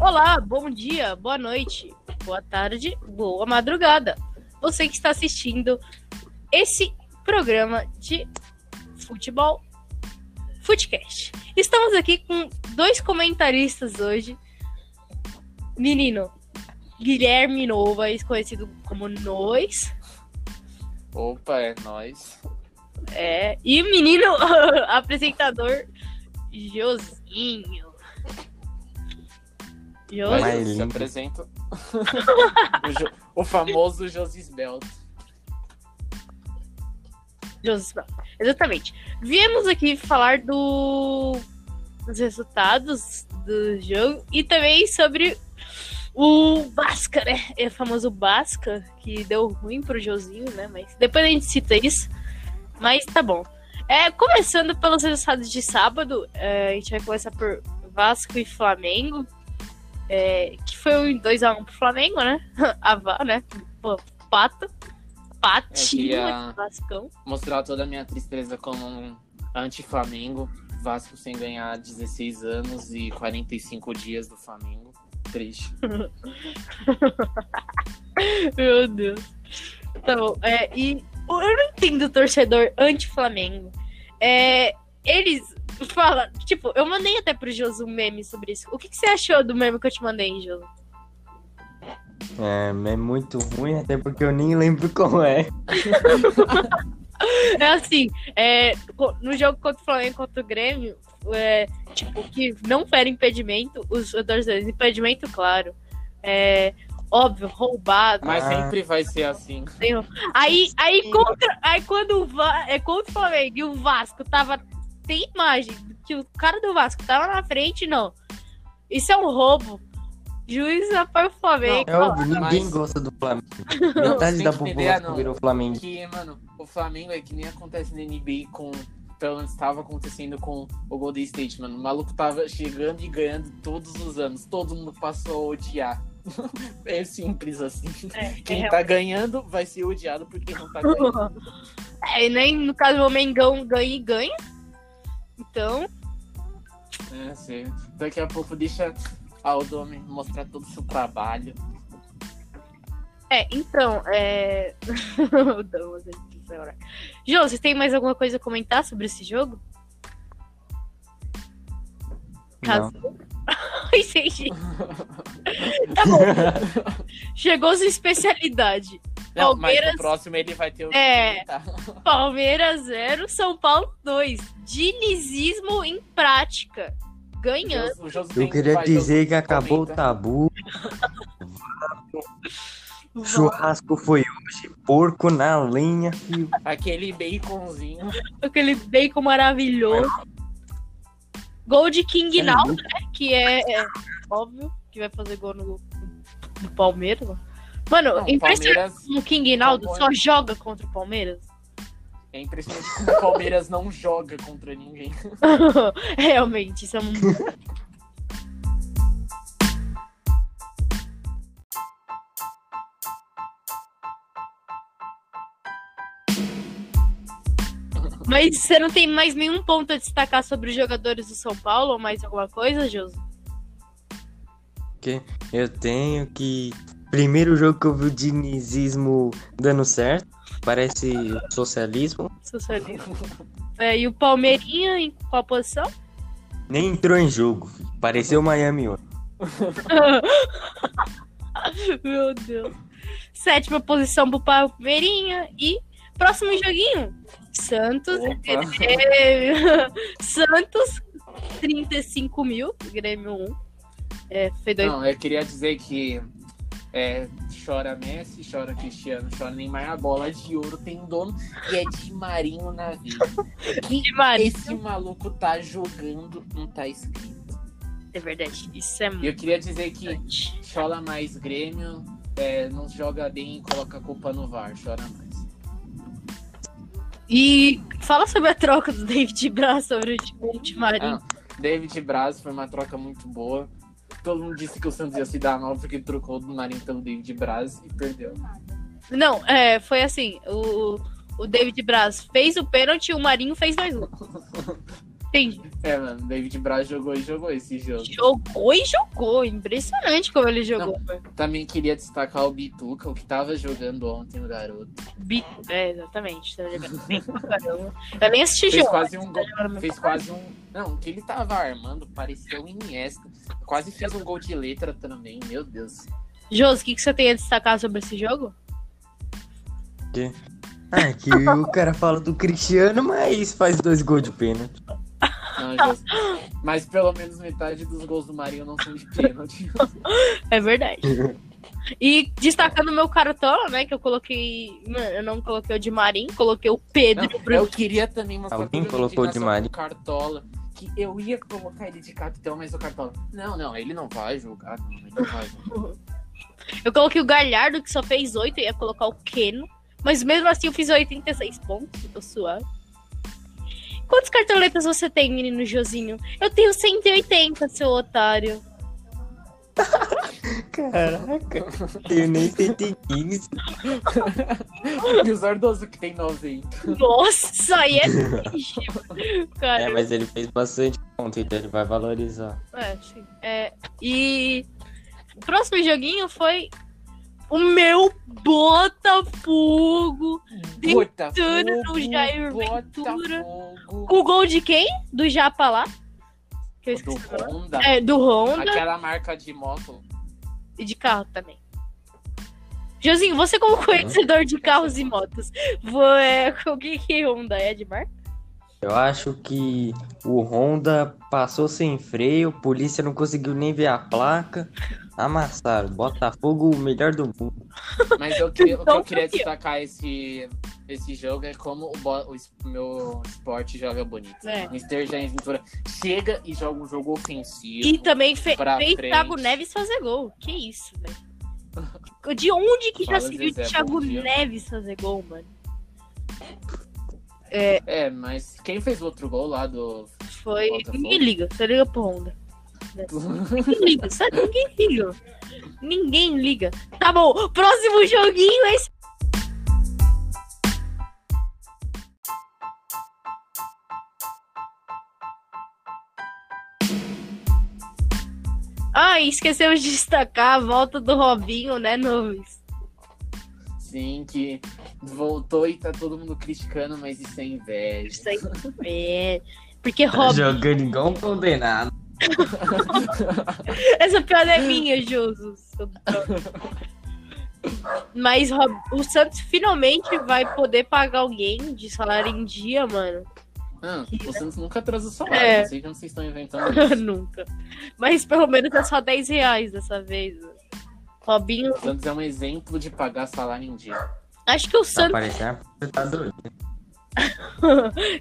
Olá, bom dia, boa noite, boa tarde, boa madrugada. Você que está assistindo esse programa de futebol Footcast. Estamos aqui com dois comentaristas hoje. Menino Guilherme Nova, conhecido como Nós. Opa, é nós. É, e o menino apresentador Josinho. Mas Josi. eu se apresento. o, o famoso Josisbelt. Josi. Exatamente. Viemos aqui falar do dos resultados do jogo e também sobre o Basca, né? É o famoso Basca, que deu ruim pro Josinho, né? Mas depois a gente cita isso. Mas tá bom. É, começando pelos resultados de sábado, é, a gente vai começar por Vasco e Flamengo. É, que foi um 2x1 pro Flamengo, né? A Vá, né? Pô, pato. Patinho, queria- Vascão. Mostrar toda a minha tristeza como um anti-Flamengo. Vasco sem ganhar 16 anos e 45 dias do Flamengo. Triste. Meu Deus. Bom. É, e eu não entendo o torcedor anti-Flamengo. É, eles falam, tipo, eu mandei até pro Josu um meme sobre isso. O que, que você achou do meme que eu te mandei, Josu? É, é muito ruim, até porque eu nem lembro como é. É assim, é, no jogo contra o Flamengo e contra o Grêmio, é, tipo, que não era impedimento, os torcedores, impedimento, claro. É, óbvio, roubado. Mas Ah. sempre vai ser assim. Aí, aí, contra, aí quando o Va- é contra o Flamengo e o Vasco tava. Tem imagem que o cara do Vasco tava na frente, não. Isso é um roubo. Juiz apoia o Flamengo. É óbvio, ninguém Mas- gosta do Flamengo. Não, Metade da população não. virou Flamengo. Que, mano, o Flamengo é que nem acontece na NBA com. Pelo menos estava acontecendo com o Golden State, mano. O maluco tava chegando e ganhando todos os anos. Todo mundo passou a odiar. é simples assim. É, Quem é tá ganhando vai ser odiado porque não tá ganhando. É, e nem no caso o Mengão ganha e ganha. Então, É, sim. Daqui a pouco deixa a Aldome mostrar todo o seu trabalho. é, então, é. Jô, você tem mais alguma coisa a comentar sobre esse jogo? Não. Casou? Entendi. Tá bom. Chegou sua especialidade. Não, mas Palmeiras- no próximo ele vai ter o É. Tá. Palmeiras 0, São Paulo 2. Dinizismo em prática. Ganhando. O Eu queria dizer que acabou o comenta. tabu. Churrasco foi hoje, porco na lenha, filho. Aquele baconzinho. Aquele bacon maravilhoso. Gol de King É Naldo, né? Que é, é óbvio que vai fazer gol no, no Palmeiras. Mano, Não, impressionante Palmeiras como o King Naldo Palmeiras- só joga contra o Palmeiras. é impressionante como o Palmeiras não joga contra ninguém. Realmente, isso é um. Mas você não tem mais nenhum ponto a destacar sobre os jogadores do São Paulo ou mais alguma coisa, Josi? Que eu tenho que. Primeiro jogo que eu vi o dinizismo dando certo. Parece socialismo. Socialismo. É, e o Palmeirinha em qual posição? Nem entrou em jogo. Pareceu Miami hoje. Meu Deus. Sétima posição pro Palmeirinha. E próximo joguinho. Santos. Santos, 35 mil. Grêmio 1. É, foi dois. Não, eu queria dizer que é, chora Messi, chora Cristiano, chora Neymar, a bola de ouro tem dono e é de Marinho na vida. Que De Marinho. esse maluco tá jogando, não tá escrito. É verdade. Isso é E eu muito queria dizer que chora mais Grêmio, é, não joga bem e coloca a culpa no VAR, chora mais. E fala sobre a troca do David Braz sobre o Ultimarinho. Ah, David Braz foi uma troca muito boa. Todo mundo disse que o Santos ia se dar mal porque trocou do Marinho pelo David Braz e perdeu. Não, é, foi assim. O, o David Braz fez o pênalti e o Marinho fez mais um. Entendi. É, mano, David Braz jogou e jogou esse jogo. Jogou e jogou. Impressionante como ele jogou. mano. Também queria destacar o Bituca, o que tava jogando ontem no garoto. Bi- É, exatamente. Tá jogando bem pra caramba. Eu nem assisti Fez jogo. quase um gol. Fez quase um. Não, o que ele tava armando parecia o Iniesta. Quase fez um gol de letra também, meu Deus. Josi, o que, que você tem a destacar sobre esse jogo? Ah, que o cara fala do Cristiano, mas faz dois gols de pênalti. Não. Mas pelo menos metade dos gols do Marinho não são de pênalti. É verdade. E destacando o meu cartola, né? Que eu coloquei. Eu não coloquei o de Marim, coloquei o Pedro. Não, eu queria também mostrar Alguém colocou de Marinho? do Cartola. Que eu ia colocar ele de capitão, mas o Cartola. Não, não, ele não vai jogar. Não, ele não vai jogar. Eu coloquei o Galhardo, que só fez 8, eu ia colocar o Keno. Mas mesmo assim eu fiz 86 pontos, tô suave. Quantas cartoletas você tem, menino Josinho? Eu tenho 180, seu otário. Caraca, eu nem tentei 15. E o Zardoso que tem 90. Nossa, isso aí é cara. É, mas ele fez bastante ponto, então ele vai valorizar. É, sim. É, e o próximo joguinho foi o meu Botafogo. Ventura no Jair Ventura. Botafogo. O gol de quem? Do Japa lá? Que eu Do esqueci o nome. Honda. É, do Honda Aquela marca de moto. e de carro também. Josinho, você como conhecedor de carros e motos, é, o que que Honda é de marca? Eu acho que o Honda passou sem freio, a polícia não conseguiu nem ver a placa. Amassaram. Botafogo, o melhor do mundo. Mas eu, que- o que Então, eu queria campeão. destacar esse, esse jogo é como o, bo- o meu esporte joga bonito. É. Mr. Jair Ventura chega e joga um jogo ofensivo. E também fe fez. Thiago Neves fazer gol. Que isso, velho? De onde que já Fala, se viu Thiago. Neves fazer gol, mano? É, mas quem fez o outro gol lá do. Foi. Botafogo. Ninguém liga, você liga pro Honda. Ninguém liga, sabe? Ninguém liga. Ninguém liga. Tá bom, próximo joguinho é esse. Ah, esquecemos de destacar a volta do Robinho, né, Nunes? Sim, que voltou e tá todo mundo criticando, mas isso é inveja. Isso é. Porque Tá Robinho. jogando igual um condenado. Essa piada é minha, Jesus. Mas Rob- o Santos finalmente vai poder pagar alguém de salário em dia, mano. Ah, o Santos nunca atrasou salário. É. Não sei como vocês estão inventando. Nunca. Mas pelo menos é só 10 reais dessa vez. Robinho. O Santos é um exemplo de pagar salário em dia. Acho que o Tá Santos. parecendo tá doido.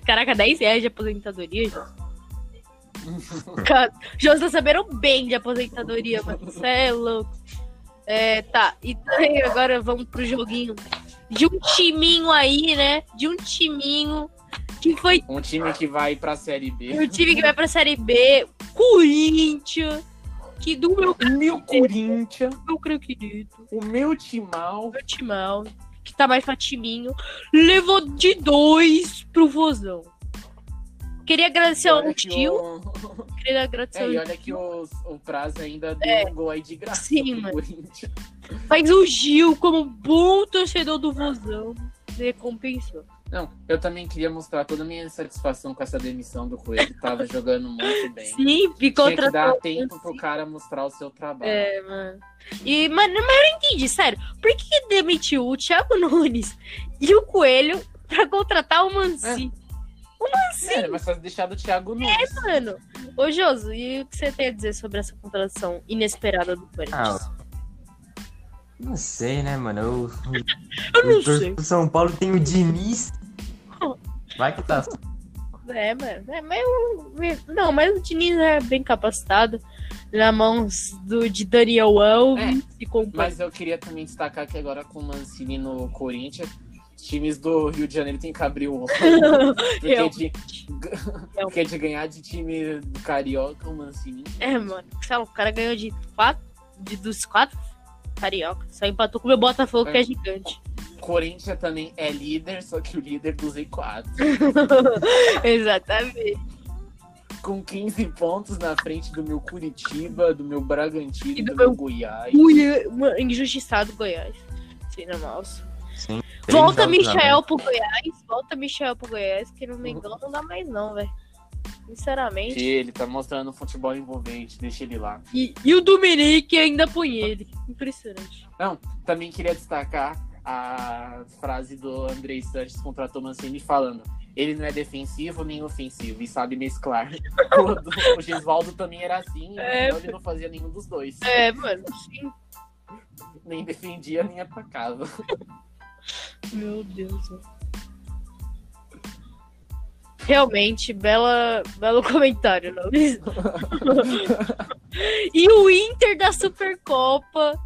Caraca, 10 reais de aposentadoria, Jô. Jô, tá sabendo bem de aposentadoria, mano. Você é louco. É, tá. E daí agora vamos pro joguinho de um timinho aí, né? De um timinho que foi Um time que vai pra Série B. o time que vai pra Série B, Corinthians, que do meu, Meu Corinthians, meu creio querido, o meu timão. meu timão, que tá mais pra timinho, levou de dois pro Vozão. Queria agradecer ao tio, o- queria agradecer É, ao e olha que o, o Prazo ainda deu um gol aí de graça Sim, mano. Mas o Gil, como bom torcedor do Vozão, recompensou. Não, eu também queria mostrar toda a minha satisfação com essa demissão do Coelho. Tava jogando muito bem. Sim, ficou Tinha que dar tempo pro assim. cara mostrar o seu trabalho. É, mano. E, mano, mas eu não entendi, sério. Por que demitiu o Thiago Nunes e o Coelho pra contratar o Manci? É, mas só deixar do Thiago Nunes. Mano, ô Joso, e o que você tem a dizer sobre essa contratação inesperada do Corinthians? Ah, Não sei, né, mano? Eu, eu não eu torço sei. pro São Paulo tem o Diniz. Vai que tá. É, mano. É, mas eu- não, mas o Diniz é bem capacitado. Na mãos do, de Daniel Alves e companhia. Mas eu queria também destacar que agora com o Mancini no Corinthians, times do Rio de Janeiro tem que abrir o olho. Porque, Eu- de, porque de ganhar de time do Carioca, o Mancini. É, mano. Lá, o cara ganhou de quatro. De, dos quatro carioca. Só empatou com o meu Botafogo, que é gigante. Corinthians também é líder, só que o líder do Z4. Exatamente. com 15 pontos na frente do meu Curitiba, do meu Bragantino E do do, meu meu Goiás. Injustiçado Goiás. Sim, na mouse. Sim. Volta Michael mais. pro Goiás. Volta Michael pro Goiás, que no Mengão não dá mais não, velho. Sinceramente. Ele tá mostrando futebol envolvente, deixa ele lá. E, e o Dominique ainda põe ele. Impressionante. Não, também queria destacar a frase do Andrei Sanches contra o Mancini falando ele não é defensivo nem ofensivo e sabe mesclar. o, o Gisvaldo também era assim, É, então ele não fazia nenhum dos dois. É, mano, sim. Nem defendia, nem atacava. Meu Deus. Realmente, bela, belo comentário, não? e o Inter da Supercopa.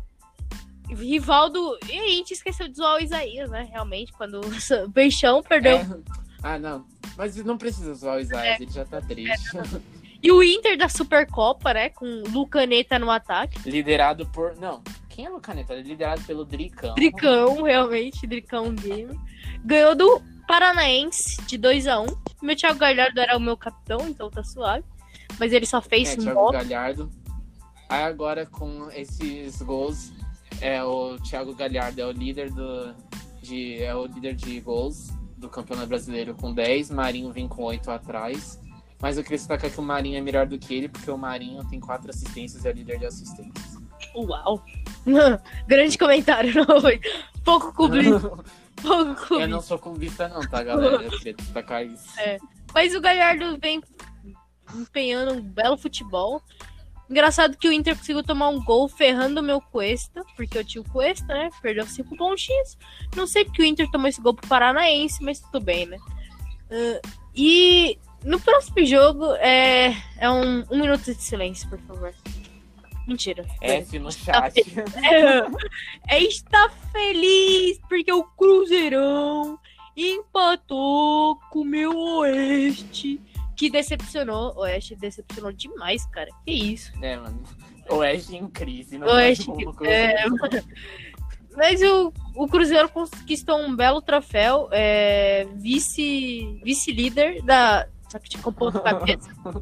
Rivaldo. E a gente esqueceu de zoar o Isaías, né? Realmente, quando o Peixão perdeu. É. Ah, não. Mas não precisa zoar o Isaias, ele já tá triste. E o Inter da Supercopa, né? Com Lucaneta no ataque. Liderado por. Não, quem é o Caneta? Ele é liderado pelo Dricão. Dricão, realmente, Dricão Game. Ganhou do Paranaense de 2x1. Meu Thiago Galhardo era o meu capitão, então tá suave. Mas ele só fez É, um Thiago. Galhardo. Aí agora com esses gols, é o Thiago Galhardo é o líder do de é o líder de gols do Campeonato Brasileiro com 10, Marinho vem com 8 atrás. Mas eu queria destacar que o Marinho é melhor do que ele, porque o Marinho tem 4 assistências e é líder de assistências. Uau! Grande comentário, não foi? Pouco clubista. Pouco eu não sou clubista não, tá, galera? Eu queria destacar isso. Mas o Galhardo vem empenhando um belo futebol. Engraçado que o Inter conseguiu tomar um gol ferrando o meu Cuesta, porque eu tinha o Cuesta, né? Perdeu cinco pontinhos. Não sei porque o Inter tomou esse gol pro Paranaense, mas tudo bem, né? Ah, e no próximo jogo é, é um, um minuto de silêncio, por favor. Mentira. F no chat. É, está feliz porque o Cruzeirão empatou com o meu Oeste. Que decepcionou. O Oeste decepcionou demais, cara. Que isso. É, mano. Oeste em crise. Não Oeste. É, mas o, o Cruzeiro conquistou um belo troféu. É, vice- vice-líder da. Só que tinha com ponto cabeça.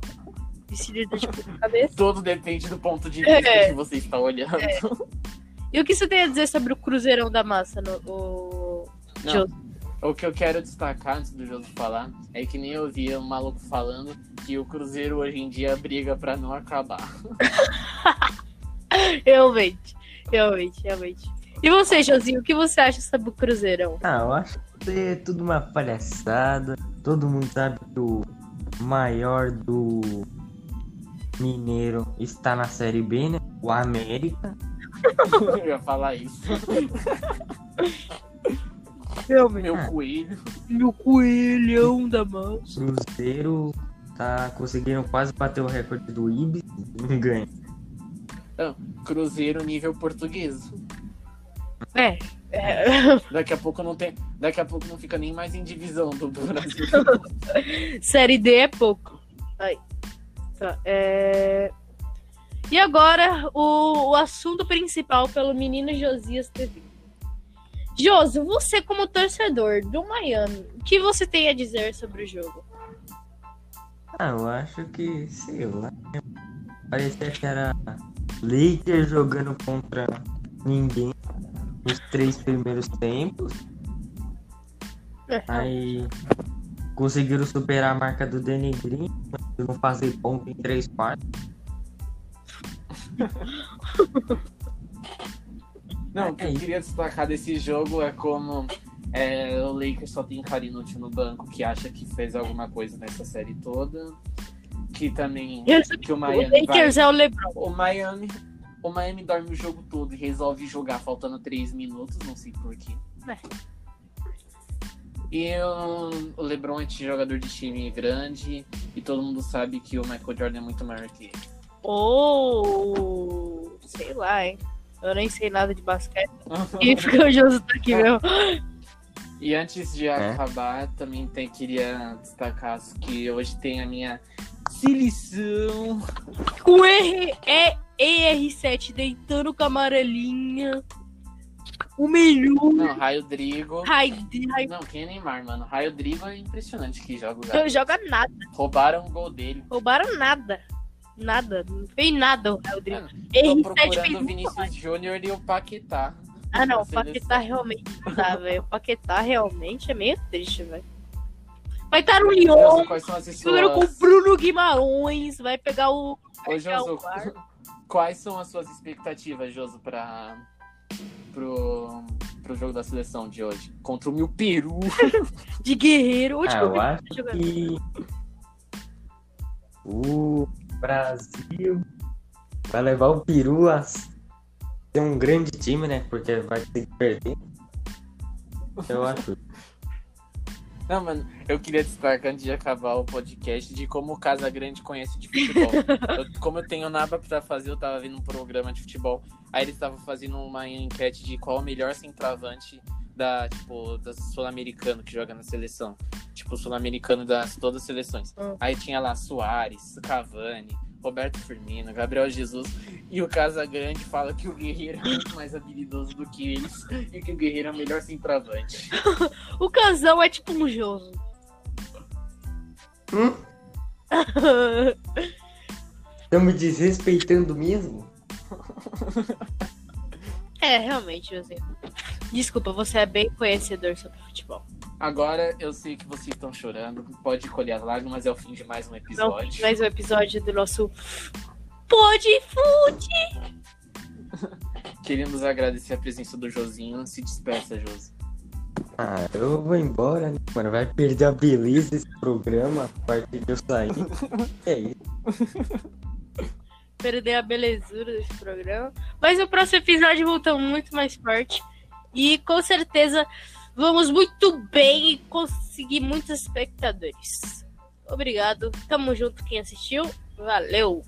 Vice-líder de ponto cabeça. Tudo depende do ponto de vista É. que você está olhando. E o que você tem a dizer sobre o Cruzeirão da Massa? No, o... Não. O que eu quero destacar antes do Joso falar é que nem eu via um maluco falando que o Cruzeiro hoje em dia briga pra não acabar. Realmente, realmente, realmente. E você, Josinho, o que você acha sobre o Cruzeirão? Ah, eu acho que é tudo uma palhaçada. Todo mundo sabe que o maior do Mineiro está na Série B, né? O América. eu ia falar isso. Realmente. Meu Ah. coelho. Meu coelhão da massa. Cruzeiro tá conseguindo quase bater o recorde do Ibis. Não ganha. Cruzeiro nível português. É. é. Daqui a pouco não tem. Daqui a pouco não fica nem mais em divisão do Brasil. Série D é pouco. Aí. Tá, é... E agora, o, o assunto principal pelo menino Josias TV. Josi, você como torcedor do Miami, o que você tem a dizer sobre o jogo? Ah, eu acho que, sei lá. Parecia que era Lakers jogando contra ninguém nos três primeiros tempos. É, Aí conseguiram superar a marca do Denegrin, não fazer ponto em três quartos. Não, o que eu queria destacar desse jogo é como é, o Lakers só tem cara inútil no banco que acha que fez alguma coisa nessa série toda. Que também. Que o o Miami Lakers vai- é o LeBron. O Miami. O Miami dorme o jogo todo e resolve jogar faltando 3 minutos, não sei porquê. É. E o, o LeBron é jogador de time grande e todo mundo sabe que o Michael Jordan é muito maior que ele. Ou. sei lá, hein? Eu nem sei nada de basquete. E fica o Josi tá aqui mesmo. E antes de É. acabar, também tem, queria destacar que hoje tem a minha seleção. Com R, é ER7 deitando com a amarelinha. O melhor. Não, Raio Drigo. Raio, raio, Não, quem é Neymar, mano? Raio Drigo é impressionante que joga o garoto. não joga nada. Roubaram o gol dele. Roubaram nada. Nada. Não fez nada o Rodrigo. Mano, Henrique Tô fez procurando o Vinícius. Júnior e o Paquetá. Ah, não. O Paquetá realmente não dá, velho. O Paquetá realmente é meio triste, velho. Vai estar no Lyon. Jogando com o. Bruno Guimarães. Vai pegar o. Ô, Josu, quais são as suas expectativas, Josu, pra... pro... pro jogo da seleção de hoje? Contra o meu Peru. de Guerreiro. Ah, último eu acho que o Brasil vai levar o Peru a ser um grande time, né? Porque vai ter que perder. Eu acho. Não, mano, eu queria destacar antes de acabar o podcast de como o Casa Grande conhece de futebol. Eu- como eu tenho nada pra fazer, eu tava vendo um programa de futebol. Aí eles estavam fazendo uma enquete de qual o melhor centroavante da, tipo, da sul-americano que joga na seleção. Tipo, sul-americano das todas as seleções. Hum. Aí tinha lá Soares, Cavani, Roberto Firmino, Gabriel Jesus. E o Casa Grande fala que o Guerreiro é muito mais habilidoso do que eles e que o Guerreiro é o melhor centroavante. O Casão é tipo um Joso. Hum? Estão me desrespeitando mesmo? é, realmente, Josinho. Desculpa, você é bem conhecedor sobre futebol. Agora eu sei que vocês estão chorando. Pode colher as lágrimas, é o fim de mais um Não, episódio. mais um episódio do nosso Pod Food. Queremos agradecer a presença do Josinho. Se despeça, Josi. Ah, eu vou embora, né, mano? Vai perder a beleza desse programa a partir de eu sair. é isso. Perder a belezura desse programa. Mas no próximo episódio voltamos muito mais forte. E com certeza vamos muito bem e conseguir muitos espectadores. Obrigado. Tamo junto quem assistiu. Valeu!